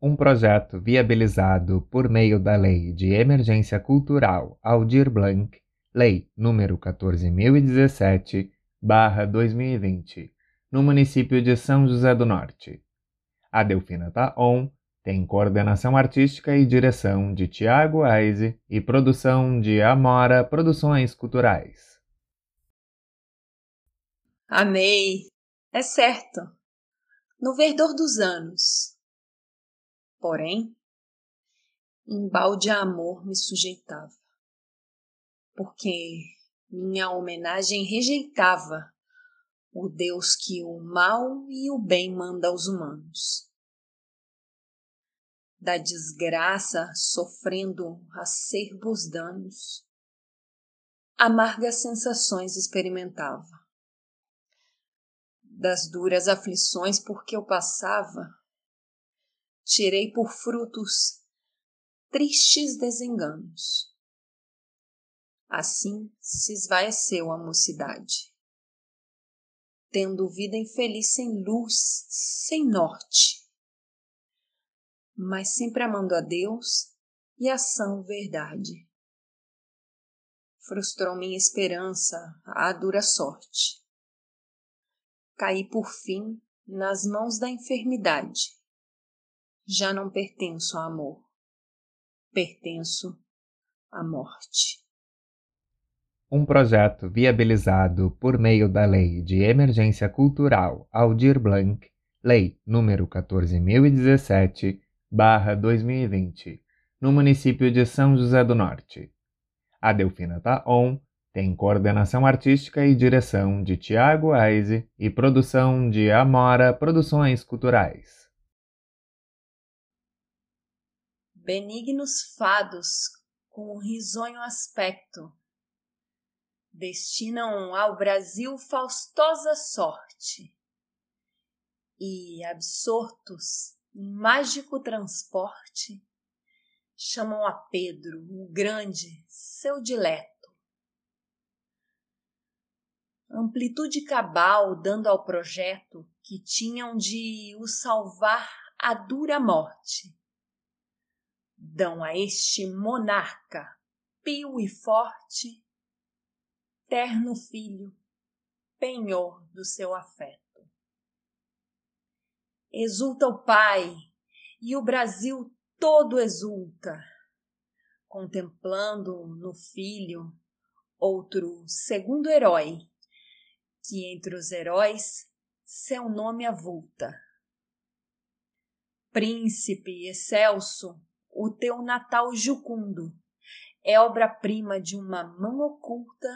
um projeto viabilizado por meio da Lei de Emergência Cultural Aldir Blanc, Lei nº 14.017/2020, no município de São José do Norte. A Delfina Taon tem coordenação artística e direção de Tiago Aise e produção de Amora Produções Culturais. Amei, é certo. No verdor dos anos, Porém, embalde amor me sujeitava, porque minha homenagem rejeitava o Deus que o mal e o bem manda aos humanos. Da desgraça sofrendo acerbos danos, amargas sensações experimentava. Das duras aflições por que eu passava, tirei por frutos tristes desenganos. Assim se esvaeceu a mocidade, tendo vida infeliz sem luz, sem norte, mas sempre amando a Deus e a sã verdade. Frustrou minha esperança a dura sorte. Caí por fim nas mãos da enfermidade já não pertenço ao amor, pertenço à morte. Um projeto viabilizado por meio da Lei de Emergência Cultural Aldir Blanc, Lei nº 14.017/2020, no município de São José do Norte. A Delfina Taon tem coordenação artística e direção de Tiago Aise e produção de Amora Produções Culturais. Benignos fados com um risonho aspecto destinam ao Brasil faustosa sorte e, absortos em mágico transporte, chamam a Pedro, o grande, seu dileto. Amplitude cabal dando ao projeto que tinham de o salvar a dura morte dão a este monarca pio e forte, terno filho, penhor do seu afeto. Exulta o pai e o Brasil todo exulta, contemplando no filho outro segundo herói, que entre os heróis seu nome avulta. Príncipe excelso, o teu Natal jucundo é obra-prima de uma mão oculta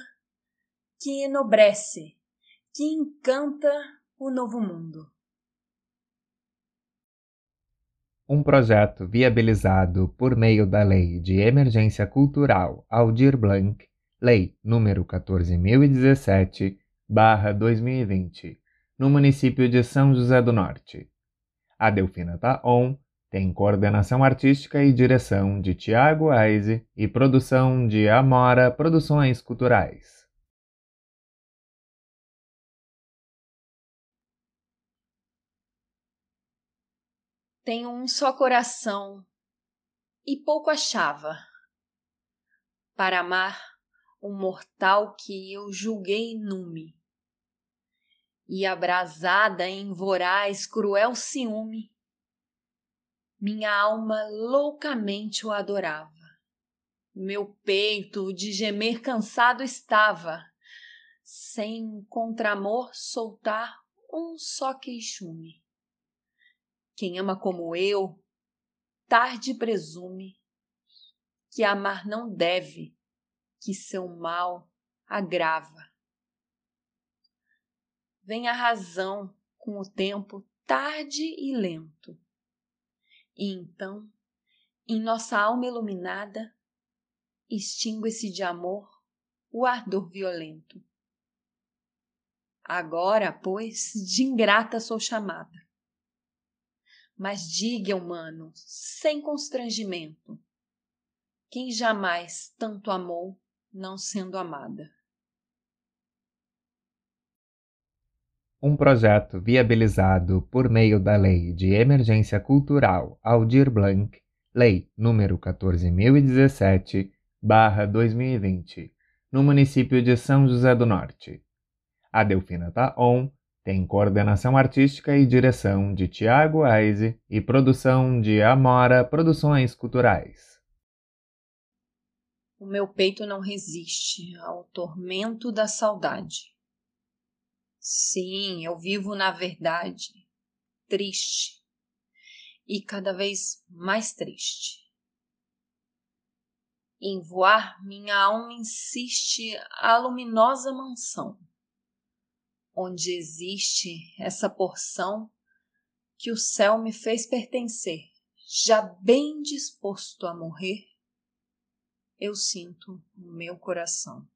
que enobrece, que encanta o novo mundo. Um projeto viabilizado por meio da Lei de Emergência Cultural Aldir Blanc, Lei nº 14.017/2020, no município de São José do Norte. A Delfina Taon tem coordenação artística e direção de Tiago Aise e produção de Amora Produções Culturais. Tenho um só coração e pouco achava para amar um mortal que eu julguei nume e abrasada em voraz cruel ciúme minha alma loucamente o adorava. Meu peito de gemer cansado estava, sem contra amor soltar um só queixume. Quem ama como eu, tarde presume que amar não deve, que seu mal agrava. Vem a razão com o tempo tarde e lento e então, em nossa alma iluminada, extingue-se de amor o ardor violento. Agora, pois, de ingrata sou chamada. Mas diga, humano, sem constrangimento, quem jamais tanto amou não sendo amada. Um projeto viabilizado por meio da Lei de Emergência Cultural Aldir Blanc, Lei número 14017/2020, no município de São José do Norte. A Delfina Taon tem coordenação artística e direção de Tiago Aise e produção de Amora Produções Culturais. O meu peito não resiste ao tormento da saudade. Sim, eu vivo na verdade, triste e cada vez mais triste. Em voar, minha alma insiste a luminosa mansão, onde existe essa porção que o céu me fez pertencer, já bem disposto a morrer, eu sinto no meu coração.